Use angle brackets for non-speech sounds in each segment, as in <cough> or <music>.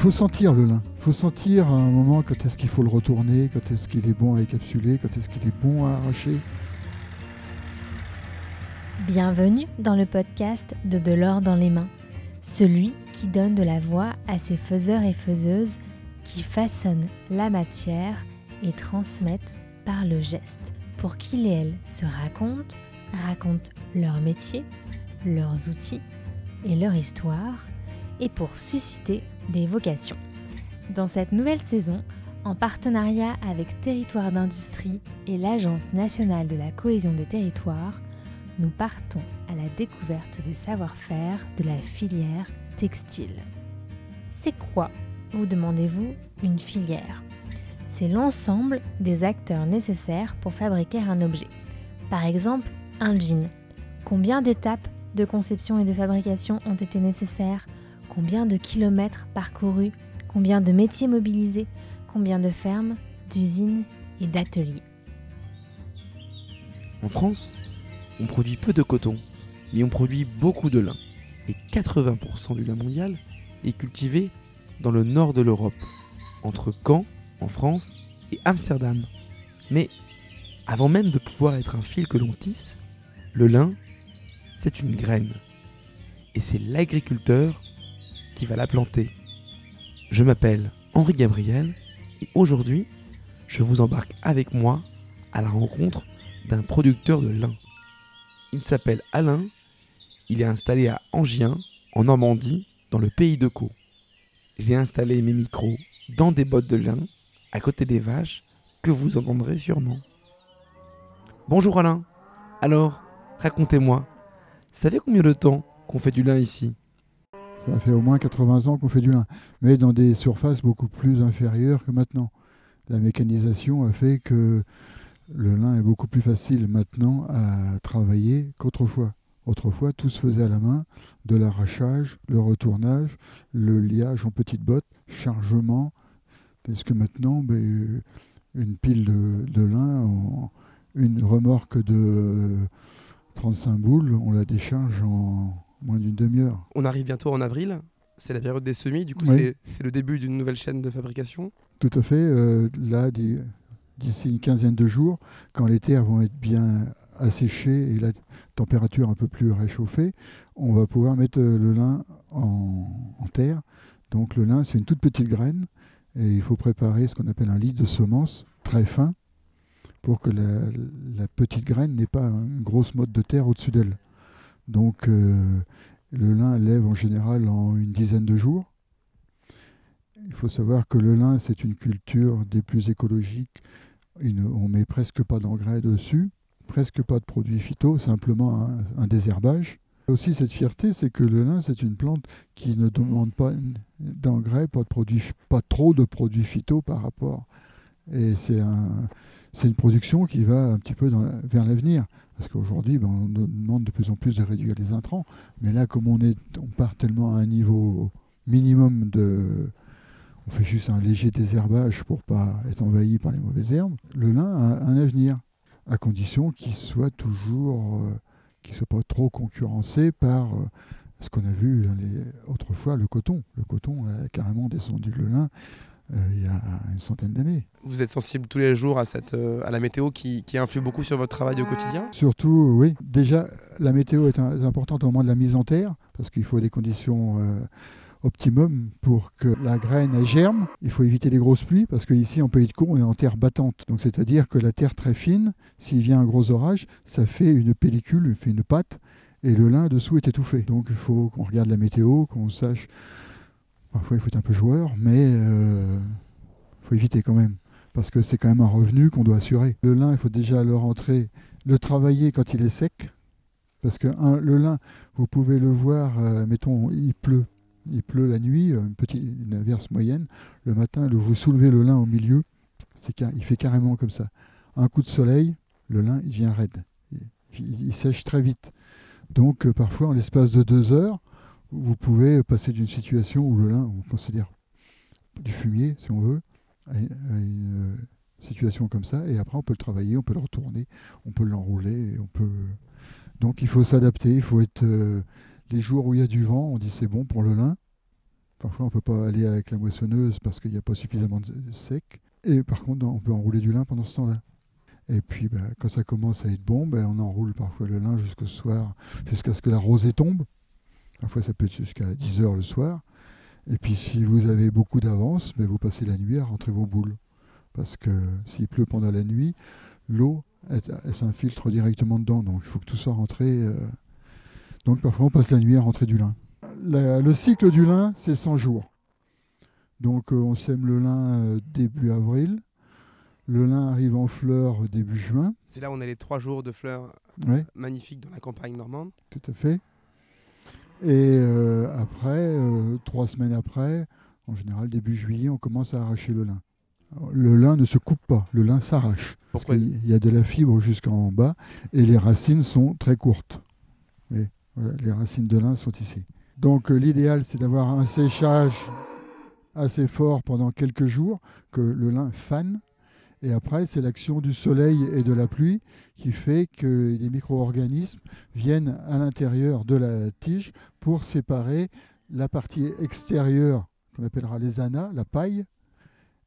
faut sentir le lin. Il faut sentir à un moment quand est-ce qu'il faut le retourner, quand est-ce qu'il est bon à écapsuler, quand est-ce qu'il est bon à arracher. Bienvenue dans le podcast de De l'or dans les mains, celui qui donne de la voix à ces faiseurs et faiseuses qui façonnent la matière et transmettent par le geste pour qu'ils et elles se racontent, racontent leur métier, leurs outils et leur histoire, et pour susciter des vocations. Dans cette nouvelle saison, en partenariat avec Territoire d'Industrie et l'Agence nationale de la cohésion des territoires, nous partons à la découverte des savoir-faire de la filière textile. C'est quoi, vous demandez-vous, une filière? C'est l'ensemble des acteurs nécessaires pour fabriquer un objet. Par exemple, un jean. Combien d'étapes de conception et de fabrication ont été nécessaires? Combien de kilomètres parcourus Combien de métiers mobilisés Combien de fermes, d'usines et d'ateliers En France, on produit peu de coton, mais on produit beaucoup de lin. Et 80% du lin mondial est cultivé dans le nord de l'Europe, entre Caen, en France, et Amsterdam. Mais avant même de pouvoir être un fil que l'on tisse, le lin, c'est une graine. Et c'est l'agriculteur va la planter. Je m'appelle Henri Gabriel et aujourd'hui, je vous embarque avec moi à la rencontre d'un producteur de lin. Il s'appelle Alain, il est installé à Angien, en Normandie, dans le pays de Caux. J'ai installé mes micros dans des bottes de lin, à côté des vaches, que vous entendrez sûrement. Bonjour Alain, alors, racontez-moi, savez combien de temps qu'on fait du lin ici? Ça fait au moins 80 ans qu'on fait du lin, mais dans des surfaces beaucoup plus inférieures que maintenant. La mécanisation a fait que le lin est beaucoup plus facile maintenant à travailler qu'autrefois. Autrefois, tout se faisait à la main, de l'arrachage, le retournage, le liage en petites bottes, chargement. Parce que maintenant, ben, une pile de, lin, une remorque de 35 boules, on la décharge en moins d'une demi-heure. On arrive bientôt en avril, c'est la période des semis, du coup Oui. c'est- le début d'une nouvelle chaîne de fabrication. Tout à fait. euh, là, d'i- d'ici une quinzaine de jours, quand les terres vont être bien asséchées et la température un peu plus réchauffée, on va pouvoir mettre euh, le lin en, en terre. Donc le lin, c'est une toute petite graine et il faut préparer ce qu'on appelle un lit de semence très fin pour que la, la petite graine n'ait pas une grosse motte de terre au-dessus d'elle. Donc euh, le lin lève en général en une dizaine de jours. Il faut savoir que le lin, c'est une culture des plus écologiques. Une- on met presque pas d'engrais dessus, presque pas de produits phyto, simplement un, désherbage. Aussi, cette fierté, c'est que le lin, c'est une plante qui ne demande pas d'engrais, pas, trop de produits phyto par rapport. Et c'est un, c'est une production qui va un petit peu vers l'avenir. Parce qu'aujourd'hui, ben, on nous demande de plus en plus de réduire les intrants. Mais là, comme on, part tellement à un niveau minimum de, on fait juste un léger désherbage pour pas être envahi par les mauvaises herbes. Le lin a un avenir, à condition qu'il soit toujours, euh, qu'il soit pas trop concurrencé par euh, ce qu'on a vu autrefois, le coton. Le coton a carrément descendu le lin il y a une centaine d'années. Vous êtes sensible tous les jours à, cette, euh, à la météo qui, qui influe beaucoup sur votre travail au quotidien? Surtout, oui, déjà, la météo est, un- est importante au moment de la mise en terre, parce qu'il faut des conditions euh, optimum pour que la graine elle germe. Il faut éviter les grosses pluies, parce qu'ici, en Pays de Caux, on est en terre battante. Donc, c'est-à-dire que la terre très fine, s'il vient un gros orage, ça fait une pellicule, fait une pâte, et le lin dessous est étouffé. Donc, il faut qu'on regarde la météo, qu'on sache. Parfois, il faut être un peu joueur, mais il faut éviter quand même parce que c'est quand même un revenu qu'on doit assurer. Le lin, il faut déjà le rentrer, le travailler quand il est sec, parce que le lin, vous pouvez le voir, euh, mettons, il pleut, il pleut la nuit, euh, une petite, une averse moyenne, le matin, vous soulevez le lin au milieu, il fait carrément comme ça. Un coup de soleil, le lin, il devient raide, il, sèche très vite. Donc, euh, parfois, en l'espace de deux heures, vous pouvez passer d'une situation où le lin, on considère du fumier, si on veut, à une euh, situation comme ça, et après on peut le travailler, on peut le retourner, on peut l'enrouler, on peut. Donc il faut s'adapter, il faut être euh, les jours où il y a du vent, on dit c'est bon pour le lin, Parfois, on ne peut pas aller avec la moissonneuse parce qu'il n'y a pas suffisamment de sec. Et par contre, on peut enrouler du lin pendant ce temps-là. Et puis, bah, quand ça commence à être bon, bah, on enroule parfois le lin jusqu'au soir, jusqu'à ce que la rosée tombe. Parfois, ça peut être jusqu'à 10 heures le soir. Et puis, si vous avez beaucoup d'avance, bah, vous passez la nuit à rentrer vos boules. Parce que s'il pleut pendant la nuit, l'eau, elle, s'infiltre directement dedans. Donc, il faut que tout soit rentré. Euh. Donc, parfois, on passe la nuit à rentrer du lin. le cycle du lin, c'est 100 jours. Donc, euh, on sème le lin euh, début avril. Le lin arrive en fleurs début juin. C'est là où on a les trois jours de fleurs magnifiques dans la campagne normande. Tout à fait. Et euh, après, euh, trois semaines après, en général début juillet, on commence à arracher le lin. Le lin ne se coupe pas, le lin s'arrache. Parce qu'il y a de la fibre jusqu'en bas et les racines sont très courtes. les racines de lin sont ici. Donc euh, l'idéal, c'est d'avoir un séchage assez fort pendant quelques jours, que le lin fane et après, c'est l'action du soleil et de la pluie qui fait que les micro-organismes viennent à l'intérieur de la tige pour séparer la partie extérieure, qu'on appellera les anas, la paille,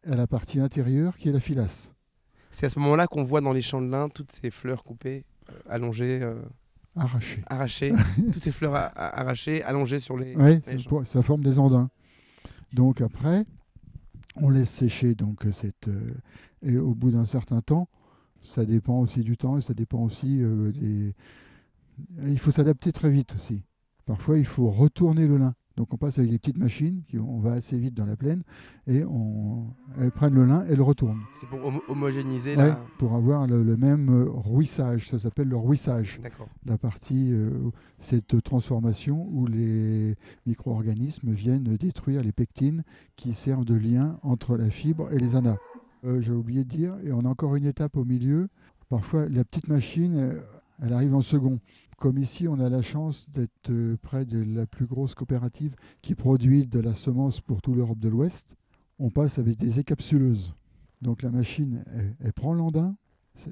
et la partie intérieure qui est la filasse. C'est à ce moment-là qu'on voit dans les champs de lin toutes ces fleurs coupées, euh, allongées. Euh, arrachées. Arrachées. <laughs> toutes ces fleurs arrachées, allongées sur les. Oui, ça forme des andins. Donc après, on laisse sécher donc cette, euh, et au bout d'un certain temps, ça dépend aussi du temps et ça dépend aussi euh, des. Il faut s'adapter très vite aussi. Parfois, il faut retourner le lin. Donc on passe avec des petites machines, qui, on va assez vite dans la plaine, et on, elles prennent le lin et le retournent. C'est pour homogénéiser ouais, Pour avoir le, même euh, ruissage, ça s'appelle le ruissage. D'accord. La partie, euh, cette transformation où les micro-organismes viennent détruire les pectines qui servent de lien entre la fibre et les anas. Euh, j'ai oublié de dire, et on a encore une étape au milieu. Parfois, la petite machine, elle arrive en second. Comme ici, on a la chance d'être euh, près de la plus grosse coopérative qui produit de la semence pour toute l'Europe de l'Ouest. On passe avec des écapsuleuses. Donc la machine, elle, prend l'andin,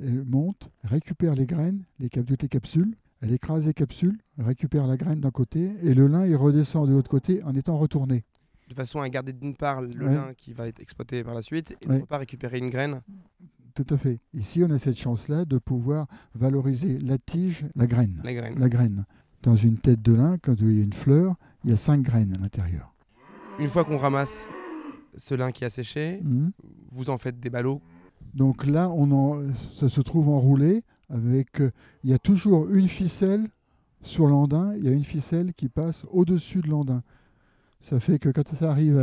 elle monte, récupère les graines, les, toutes les capsules, elle écrase les capsules, récupère la graine d'un côté, et le lin, il redescend de l'autre côté en étant retourné de façon à garder d'une part le lin qui va être exploité par la suite et d'autre part récupérer une graine. Tout à fait. Ici, on a cette chance-là de pouvoir valoriser la tige, la graine. La graine. La graine. Dans une tête de lin, quand il y a une fleur, il y a cinq graines à l'intérieur. Une fois qu'on ramasse ce lin qui a séché, mhm. vous en faites des ballots Donc là, on en, ça se trouve enroulé avec. Euh, il y a toujours une ficelle sur l'andin, il y a une ficelle qui passe au-dessus de l'andin. Ça fait que quand ça arrive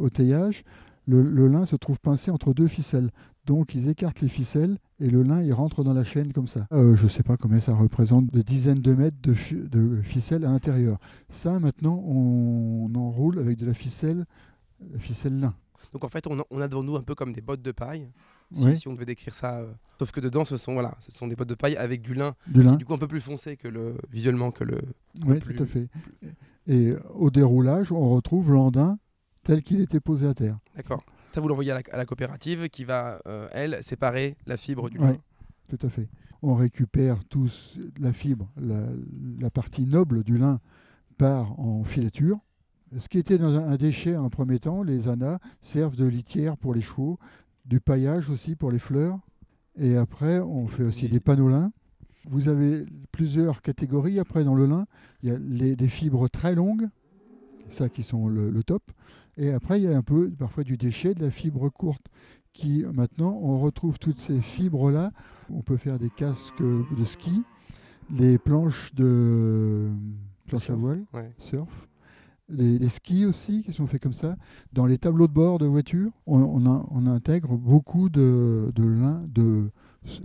au teillage, le, lin se trouve pincé entre deux ficelles. Donc ils écartent les ficelles et le lin il rentre dans la chaîne comme ça. Euh, je ne sais pas combien ça représente, de dizaines de mètres de, de ficelles à l'intérieur. Ça maintenant on, enroule avec de la ficelle, la ficelle lin. Donc en fait on a, devant nous un peu comme des bottes de paille. Si, on devait décrire ça, euh, sauf que dedans ce sont voilà, ce sont des bottes de paille avec du lin, du, lin. du coup un peu plus foncé que le visuellement que le. Oui, tout à fait. Et au déroulage, on retrouve l'andin tel qu'il était posé à terre. D'accord. Ça, vous l'envoyez à, la coopérative qui va, euh, elle, séparer la fibre du lin. Oui, tout à fait. On récupère tous la fibre, la, partie noble du lin part en filature. Ce qui était dans un déchet en premier temps, les anas servent de litière pour les chevaux, du paillage aussi pour les fleurs. Et après, on fait aussi des panolins. Vous avez plusieurs catégories après dans le lin. Il y a les, des fibres très longues, ça qui sont le, top. Et après, il y a un peu parfois du déchet, de la fibre courte, qui maintenant, on retrouve toutes ces fibres-là. On peut faire des casques de ski, les planches de planche à voile, surf. Les, skis aussi qui sont faits comme ça. Dans les tableaux de bord de voitures, on, intègre beaucoup de, de lin, de,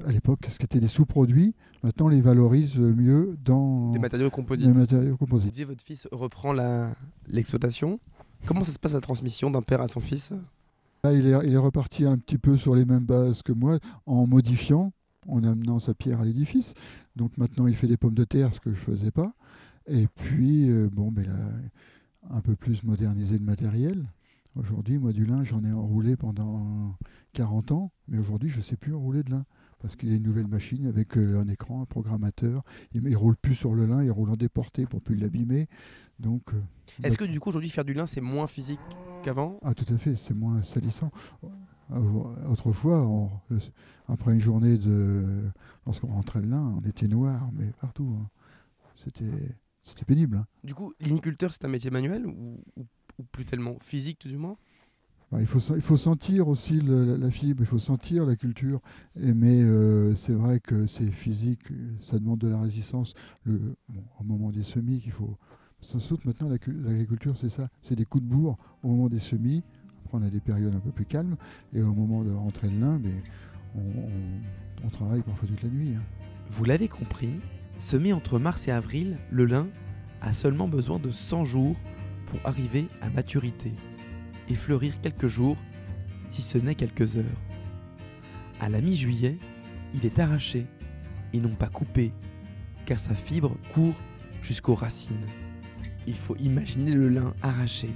à l'époque, ce qui était des sous-produits, maintenant on les valorise mieux dans des matériaux composites. Des matériaux composites. Vous votre fils reprend l'exploitation. Comment ça se passe la transmission d'un père à son fils? Là, il est, il est reparti un petit peu sur les mêmes bases que moi, en modifiant, en amenant sa pierre à l'édifice. Donc maintenant, il fait des pommes de terre, ce que je ne faisais pas. Et puis, euh, bon, ben, a un peu plus modernisé le matériel. Aujourd'hui, moi, du lin, j'en ai enroulé pendant 40 ans, mais aujourd'hui, je ne sais plus enrouler de lin parce qu'il y a une nouvelle machine avec un écran, un programmateur. Il ne roule plus sur le lin, il roule en déporté pour plus l'abîmer. Donc, Est-ce que du coup aujourd'hui faire du lin c'est moins physique qu'avant? Ah tout à fait, c'est moins salissant. Autrefois, après une journée de... Lorsqu'on rentrait le lin, on était noir, mais partout. Hein. C'était... C'était pénible. Hein. Du coup, l'iniculteur, c'est un métier manuel ou, plus tellement physique, tout du moins? Il, faut, il faut sentir aussi la, fibre, il faut sentir la culture. Mais euh, c'est vrai que c'est physique, ça demande de la résistance. Au moment des semis, qu'il faut. Ça saute maintenant, l'agriculture, c'est ça. C'est des coups de bourre au moment des semis. Après, on a des périodes un peu plus calmes. Et au moment de rentrer le lin, mais on, travaille parfois toute la nuit. Hein. Vous l'avez compris, Semé entre mars et avril, le lin a seulement besoin de 100 jours pour arriver à maturité et fleurir quelques jours, si ce n'est quelques heures. À la mi-juillet, il est arraché et non pas coupé, car sa fibre court jusqu'aux racines. Il faut imaginer le lin arraché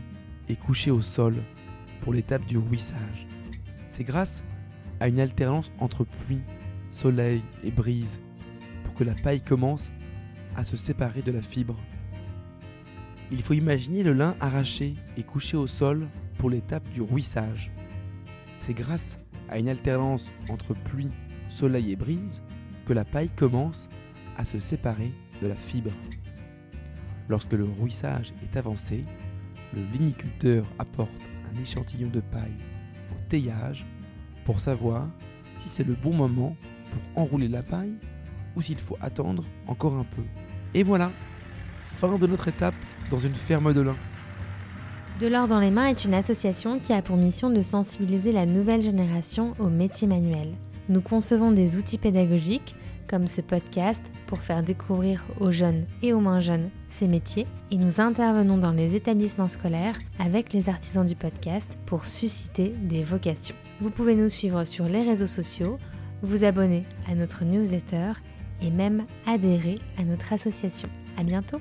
et couché au sol pour l'étape du ruissage. C'est grâce à une alternance entre pluie, soleil et brise que la paille commence à se séparer de la fibre. Il faut imaginer le lin arraché et couché au sol l'étape du ruissage. C'est grâce à une alternance entre pluie, soleil et brise que la paille commence à se séparer de la fibre. Lorsque le ruissage est avancé, le liniculteur apporte un échantillon de paille au teillage pour savoir si c'est le bon moment pour enrouler la paille ou s'il faut attendre encore un peu. Et voilà, fin de notre étape dans une ferme de lin. De l'or dans les mains est une association qui a pour mission de sensibiliser la nouvelle génération aux métiers manuels. Nous concevons des outils pédagogiques comme ce podcast pour faire découvrir aux jeunes et aux moins jeunes ces métiers et nous intervenons dans les établissements scolaires avec les artisans du podcast pour susciter des vocations. Vous pouvez nous suivre sur les réseaux sociaux, vous abonner à notre newsletter et même adhérer à notre association. À bientôt!